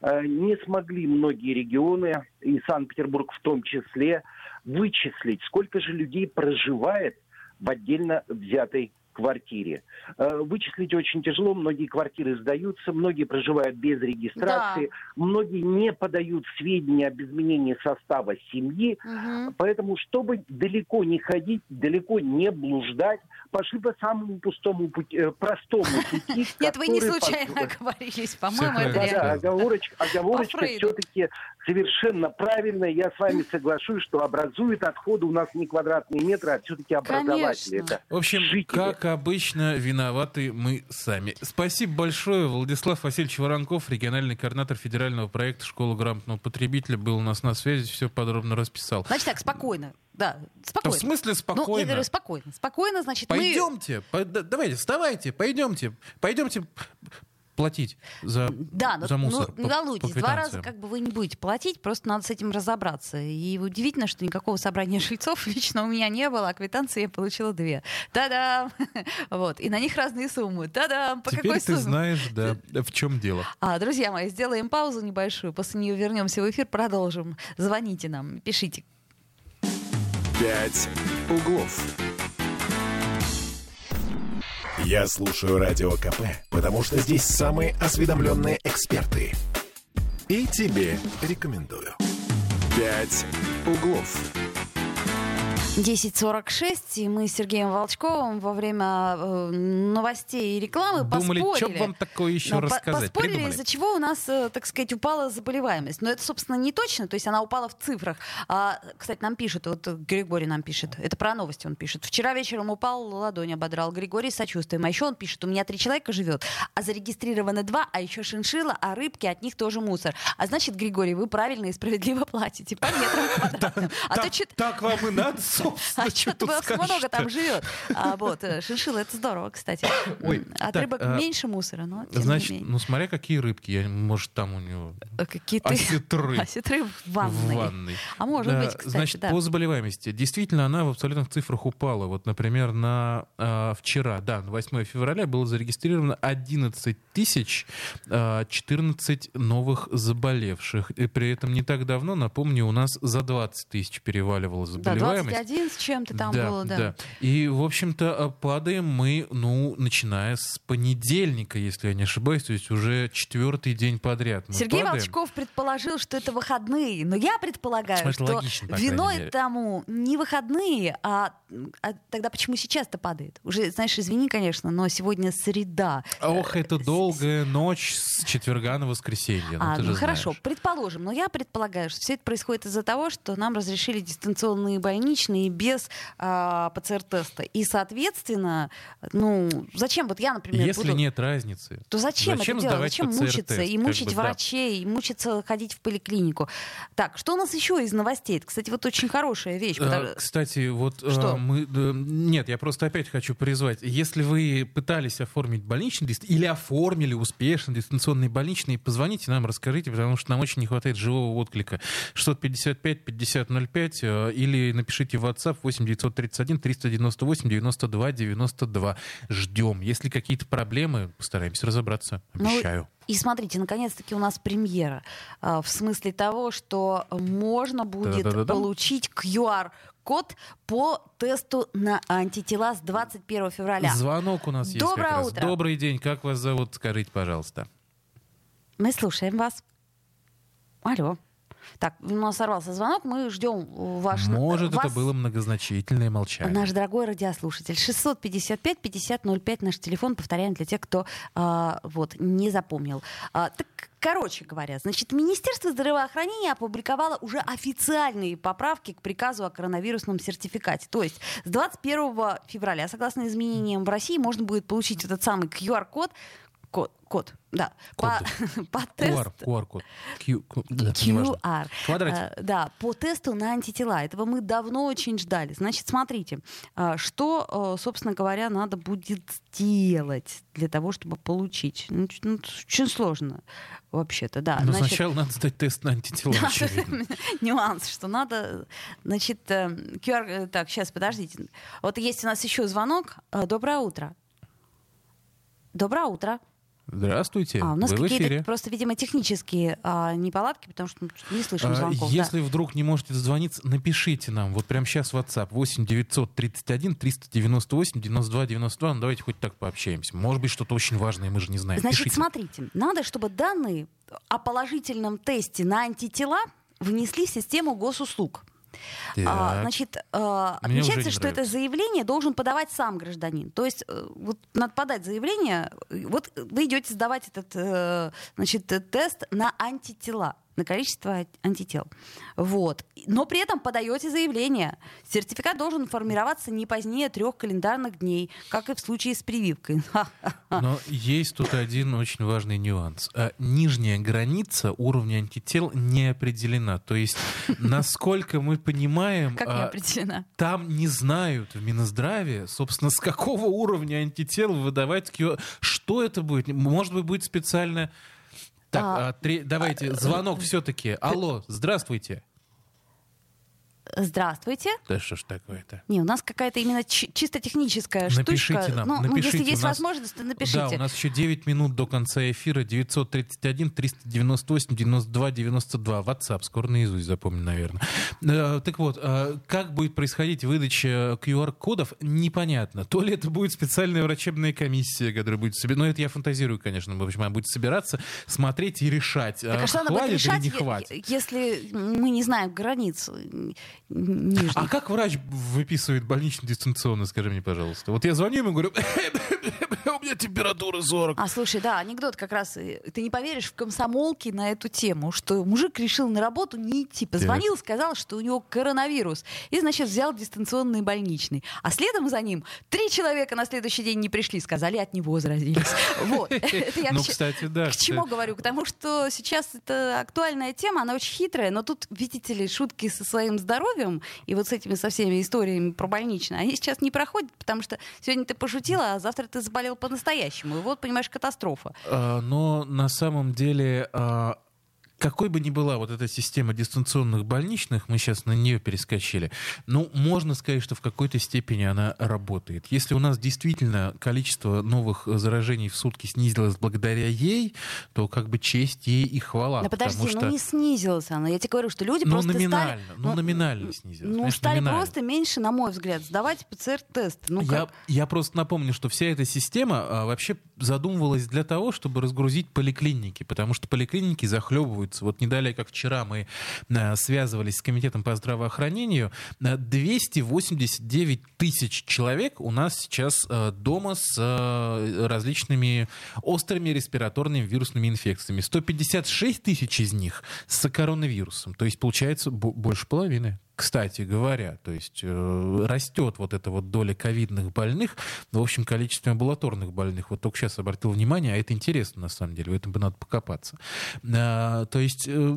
э, не смогли многие регионы, и Санкт-Петербург в том числе, вычислить, сколько же людей проживает в отдельно взятой квартире. Э, вычислить очень тяжело, многие квартиры сдаются, многие проживают без регистрации, да. многие не подают сведения об изменении состава семьи. Угу. Поэтому, чтобы далеко не ходить, далеко не блуждать, пошли по самому пустому пути, э, простому пути. Нет, вы не случайно оговорились, по-моему, это Да, оговорочка, оговорочка все-таки совершенно правильная. Я с вами соглашусь, что образует отходы у нас не квадратные метры, а все-таки образователи. В общем, как обычно, виноваты мы сами. Спасибо большое. Владислав Васильевич Воронков, региональный координатор федерального проекта «Школа грамотного потребителя», был у нас на связи, все подробно расписал. Значит так, спокойно. Да, спокойно. в смысле спокойно? Ну, я говорю, спокойно. Спокойно, значит, Пойдемте, мы... по, давайте, вставайте, пойдемте, пойдемте платить за, да, за ну, мусор. Ну, по, по два раза как бы вы не будете платить, просто надо с этим разобраться. И удивительно, что никакого собрания жильцов лично у меня не было, а квитанции я получила две. Та-дам! Вот. И на них разные суммы. Та-дам! По Теперь какой ты сумме? знаешь, да, в чем дело. А, друзья мои, сделаем паузу небольшую, после нее вернемся в эфир, продолжим. Звоните нам, пишите. «Пять углов». Я слушаю Радио КП, потому что здесь самые осведомленные эксперты. И тебе рекомендую. «Пять углов». 10.46, и мы с Сергеем Волчковым во время э, новостей и рекламы Думали, поспорили. что вам такое еще да, рассказать? Поспорили, из-за чего у нас, э, так сказать, упала заболеваемость. Но это, собственно, не точно, то есть она упала в цифрах. А, кстати, нам пишет, вот Григорий нам пишет, это про новости он пишет. Вчера вечером упал, ладонь ободрал. Григорий с сочувствием. А еще он пишет, у меня три человека живет, а зарегистрировано два, а еще шиншила, а рыбки, от них тоже мусор. А значит, Григорий, вы правильно и справедливо платите по метрам А Так вам и надо, а что-то вас много там живет. А вот, э, шиншилла, это здорово, кстати. Ой, От рыбок а, меньше мусора, но Значит, ну смотря какие рыбки. Я, может, там у него э, Какие-то... осетры. Осетры в ванной. В ванной. А может быть, кстати, Значит, по заболеваемости. Действительно, она в абсолютных цифрах упала. Вот, например, на э, вчера, да, на 8 февраля было зарегистрировано 11 тысяч 14 новых заболевших. И при этом не так давно, напомню, у нас за 20 тысяч переваливала заболеваемость. Да, 21 с чем-то там да, было, да. да. И, в общем-то, э, падаем мы, ну, начиная с понедельника, если я не ошибаюсь, то есть уже четвертый день подряд. Мы Сергей падаем. Волчков предположил, что это выходные, но я предполагаю, это что логично, виной тому не выходные, а, а тогда почему сейчас-то падает? Уже, знаешь, извини, конечно, но сегодня среда. Ох, это долгая ночь с четверга на воскресенье. Ну, а, ну хорошо, знаешь. предположим, но я предполагаю, что все это происходит из-за того, что нам разрешили дистанционные больничные без а, ПЦР-теста. И, соответственно, ну, зачем вот я, например, Если буду... нет разницы. То зачем, зачем это делать? Зачем мучиться? И мучить бы, врачей, да. и мучиться ходить в поликлинику. Так, что у нас еще из новостей? Это, кстати, вот очень хорошая вещь. А, потому... Кстати, вот что? А, мы... Нет, я просто опять хочу призвать. Если вы пытались оформить больничный лист или оформили успешно дистанционный больничный, позвоните нам, расскажите, потому что нам очень не хватает живого отклика. 655 5005 э, или напишите в WhatsApp 8 931 398 92 92. Ждем. Если какие-то проблемы, постараемся разобраться. Ну, Обещаю. И смотрите, наконец-таки у нас премьера. А, в смысле того, что можно будет Да-да-да-да. получить QR-код по тесту на антитела с 21 февраля. Звонок у нас Доброе есть как утро. раз. Добрый день. Как вас зовут? Скажите, пожалуйста. Мы слушаем вас. Алло. Так, у нас сорвался звонок, мы ждем ваш... Может, вас... это было многозначительное молчание. Наш дорогой радиослушатель. 655-5005, наш телефон, повторяем для тех, кто а, вот, не запомнил. А, так, короче говоря, значит, Министерство здравоохранения опубликовало уже официальные поправки к приказу о коронавирусном сертификате. То есть с 21 февраля, согласно изменениям в России, можно будет получить этот самый QR-код код, код, да. Код. По, по тесту... QR, QR-код. Q, Q- да, неважно. QR. Квадратик. Э, Да, по тесту на антитела. Этого мы давно очень ждали. Значит, смотрите, а, что, э, собственно говоря, надо будет сделать для того, чтобы получить. Ну, ну, очень сложно вообще-то, да. Но Значит, сначала надо сдать тест на антитела, да, очевидно. нюанс, что надо, значит, э, QR, э, так, сейчас, подождите. Вот есть у нас еще звонок. Э, Доброе утро. Доброе утро. Здравствуйте, А, у нас какие-то просто, видимо, технические а, неполадки, потому что не слышим А, звонков. да. Если вдруг не можете дозвониться, напишите нам. Вот прямо сейчас в WhatsApp 8 931 398 92 92. Ну, давайте хоть так пообщаемся. Может быть, что-то очень важное, мы же не знаем. Значит, Пишите. смотрите, надо, чтобы данные о положительном тесте на антитела внесли в систему госуслуг. А, значит, а, отмечается, что это нравится. заявление должен подавать сам гражданин. То есть э, вот надо подать заявление, вот вы идете сдавать этот э, значит, тест на антитела на количество ан- антител. Вот. Но при этом подаете заявление. Сертификат должен формироваться не позднее трех календарных дней, как и в случае с прививкой. Но есть тут один очень важный нюанс. А, Нижняя граница уровня антител не определена. То есть, насколько мы понимаем, Как не а, определено? там не знают в Минздраве, собственно, с какого уровня антител выдавать. Что это будет? Может быть, будет специально... Так, А, а, тре- давайте, звонок все-таки. Алло, здравствуйте. Здравствуйте. Да что ж такое-то? Не, у нас какая-то именно чи- чисто техническая Напишите штучка. нам, ну, ну, напишите, если есть нас- возможность, то напишите. Да, у нас еще 9 минут до конца эфира. 931 398 92 92. WhatsApp, скоро наизусть запомню, наверное. Э, Так вот, э, как будет происходить выдача QR-кодов, непонятно. То ли это будет специальная врачебная комиссия, которая будет себе... Ну, это я фантазирую, конечно. В общем, она будет собираться, смотреть и решать, Так э, а что она будет хватит решать, или не хватит. если мы не знаем границ нижних? А как врач выписывает больничный дистанционно, скажи мне, пожалуйста? Вот я звоню ему и говорю, у меня температура 40. А слушай, да, анекдот как раз. э, Ты не поверишь в комсомолке на эту тему, что мужик решил на работу не идти. Позвонил, сказал, что у него коронавирус. И, значит, взял дистанционный больничный. А следом за ним три человека на следующий день не пришли, сказали, от него заразились. Вот. Это я Ну, кстати, да. К чему говорю? Потому что сейчас это актуальная тема, она очень хитрая, но тут, видите ли, шутки со своим здоровьем и вот с этими со всеми историями про больничные, они сейчас не проходят, потому что сегодня ты пошутила, а завтра ты заболел по-настоящему. И вот, понимаешь, катастрофа. А, Но на самом деле, а, какой бы ни была вот эта система дистанционных больничных, мы сейчас на нее перескочили, ну, можно сказать, что в какой-то степени она работает. Если у нас действительно количество новых заражений в сутки снизилось благодаря ей, то как бы честь ей и хвала. Да подожди, потому что... ну не снизилась она. Я тебе говорю, что люди Ну, просто номинально, стали... ну, номинально снизилась, Ну, стали номинально. просто меньше, на мой взгляд, сдавать ПЦР-тесты. Ну, я, как? я просто напомню, что вся эта система а, вообще задумывалась для того, чтобы разгрузить поликлиники, потому что поликлиники захлебываются. Вот не далее, как вчера мы а, связывались с комитетом по здравоохранению, а, 289 тысяч человек у нас сейчас а, дома с различными острыми респираторными вирусными инфекциями. 156 тысяч из них с коронавирусом. То есть, получается, бо- больше половины. Кстати говоря, то есть э, растет вот эта вот доля ковидных больных в общем количестве амбулаторных больных. Вот только сейчас обратил внимание, а это интересно на самом деле, в этом бы надо покопаться. А, то есть э,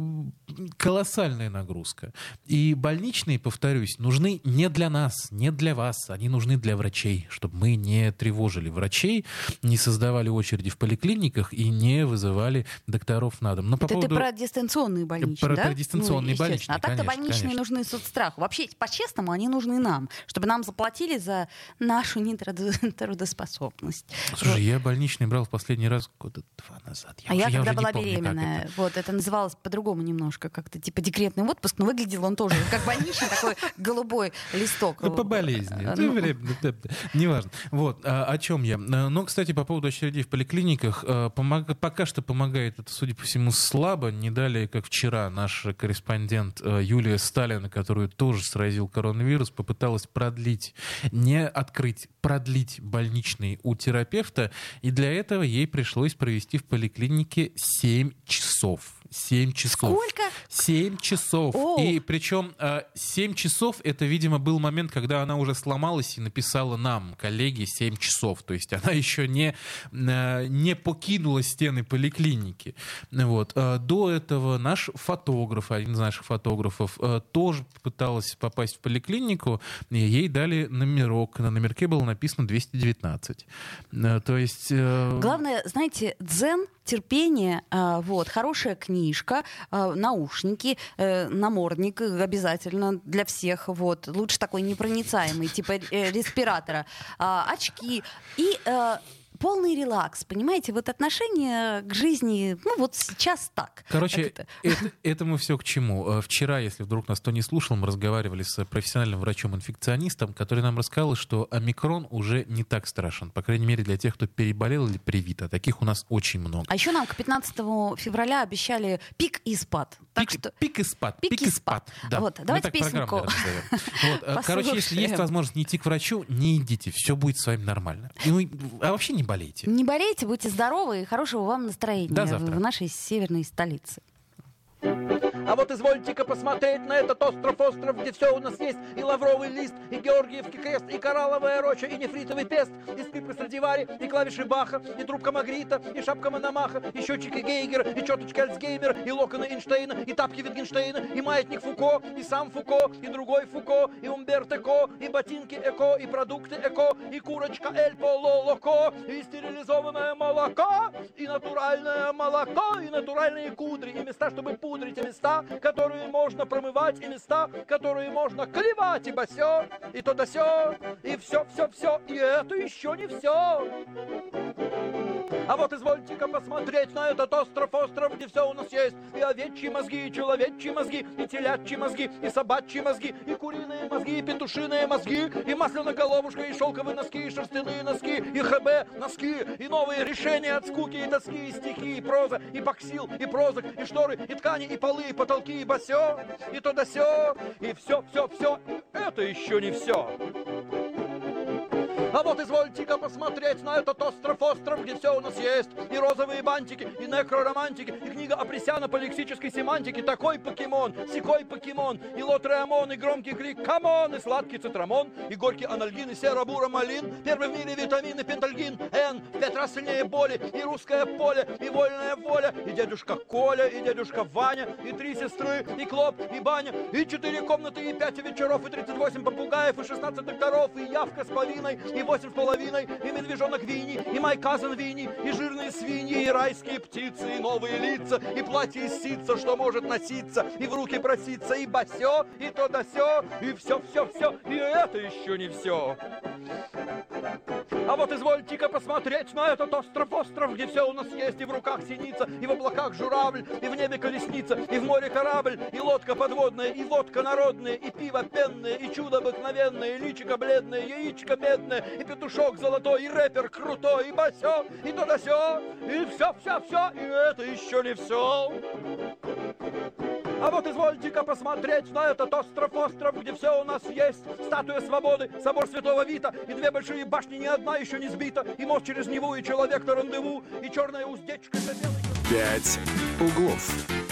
колоссальная нагрузка. И больничные, повторюсь, нужны не для нас, не для вас, они нужны для врачей, чтобы мы не тревожили врачей, не создавали очереди в поликлиниках и не вызывали докторов на дом. Но по Это поводу... ты про дистанционные больничные, Про- да? про дистанционные естественно. больничные, А так-то больничные конечно. нужны соцстраху. Вообще, по-честному, они нужны нам, чтобы нам заплатили за нашу нетрудоспособность. Слушай, я больничный брал в последний раз года два назад. А уже- я, когда не была помню, беременная, это. вот это называлось по-другому немножко, как-то типа декретный отпуск, но выглядел он тоже как больничный такой голубой листок. Ну, по болезни. Э, Ну, ну, Неважно. Вот, а, о чем я. А, Ну, кстати, по поводу очередей в поликлиниках, помог- пока что помогает это, судя по всему, слабо. Не далее, как вчера, наш корреспондент Юлия Сталина, которую тоже сразил коронавирус, попыталась продлить, не открыть, продлить больничный у терапевта. И для этого ей пришлось провести в поликлинике 7 часов. 7 часов. Сколько? 7 часов. Оу. И причем 7 часов это, видимо, был момент, когда она уже сломалась и написала нам, коллеги, 7 часов. То есть она еще не, э, не покинула стены поликлиники. Вот. А До этого наш фотограф, один из наших фотографов, э, тоже пыталась попасть в поликлинику, и ей дали номерок. На номерке было написано 219. Э, То есть... э, Главное, знаете, дзен, терпение, а, вот, хорошая книжка, а, наушники, э, намордник обязательно для всех, вот, лучше такой непроницаемый, типа э, респиратора, а, очки и э, полный релакс, понимаете, вот отношение к жизни, ну вот сейчас так. Короче, это? это, это мы все к чему. Э, Вчера, если вдруг нас кто не слушал, мы разговаривали с профессиональным врачом-инфекционистом, который нам рассказал, что омикрон уже не так страшен. По крайней мере, для тех, кто переболел или привит. А таких у нас очень много. А еще нам к 15 февраля обещали пик и спад. Так пик, что пик и спад. Пик и спад. Да. Вот, давайте песенку. Вот, э, Короче, если есть возможность не идти к врачу, не идите. Все будет с вами нормально. И а вообще не болейте. Не болейте, будьте здоровы и хорошего вам настроения До завтра. в нашей северной столице. А вот извольте-ка посмотреть на этот остров-остров, где все у нас есть. И лавровый лист, и георгиевский крест, и коралловая роща, и нефритовый пест, и скрипка Страдивари, и клавиши Баха, и трубка Магрита, и шапка Мономаха, и счетчики Гейгера, и четочки Альцгеймера, и локоны Эйнштейна, и тапки Витгенштейна, и маятник Фуко, и сам Фуко, и другой Фуко, и Умберто Ко, и ботинки Эко, и продукты Эко, и курочка Эль Поло Локо, и стерилизованное молоко, и натуральное молоко, и натуральные кудри, и места, чтобы пудрить, и места, которые можно промывать, и места, которые можно клевать, ибо все, и то да сё, и все, все, все, и это еще не все. А вот извольте-ка посмотреть на этот остров, остров, где все у нас есть. И овечьи мозги, и человечьи мозги, и телячьи мозги, и собачьи мозги, и куриные мозги, и петушиные мозги, и масляноголовушка, и шелковые носки, и шерстяные носки, и ХБ носки, и новые решения от скуки, и тоски, и стихи, и проза, и боксил, и прозок, и шторы, и ткани, и полы, и потолки, и басё, и то сё, и все, все, все. Это еще не все. А вот извольте-ка посмотреть на этот остров-остров, где все у нас есть. И розовые бантики, и некроромантики, и книга Апресяна по лексической семантике. Такой покемон, секой покемон, и лотреамон, и громкий крик. Come on, и сладкий цитрамон, и горький анальгин, и серо-бура малин. Первый в мире витамины пентальгин, Н, в пять раз сильнее боли, и русское поле, и вольная воля, и дедушка Коля, и дедушка Ваня, и три сестры, и Клоп, и Баня, и четыре комнаты, и пять вечеров, и 38 попугаев, и 16 докторов, и явка с повинной, и восемь с половиной, и медвежонок Винни, и My Cousin Vinny, и жирные свиньи, и райские птицы, и новые лица, и платье из ситца, что может носиться, и в руки проситься, и басё, и то да сё, и все, все, все, и это еще не все. А вот извольте-ка посмотреть на этот остров-остров, где все у нас есть, и в руках синица, и в облаках журавль, и в небе колесница, и в море корабль, и лодка подводная, и водка народная, и пиво пенное, и чудо обыкновенное, и личико бледное, яичко медное, и петушок золотой, и рэпер крутой, и басё, и то да сё, и все, все, все, и это еще не все. А вот извольте-ка посмотреть на этот остров-остров, где все у нас есть. Статуя свободы, собор Святого Вита, и две большие башни, ни одна еще не сбита, и мост через Неву, и человек на рандеву, и черная уздечка за белой... «Пять углов».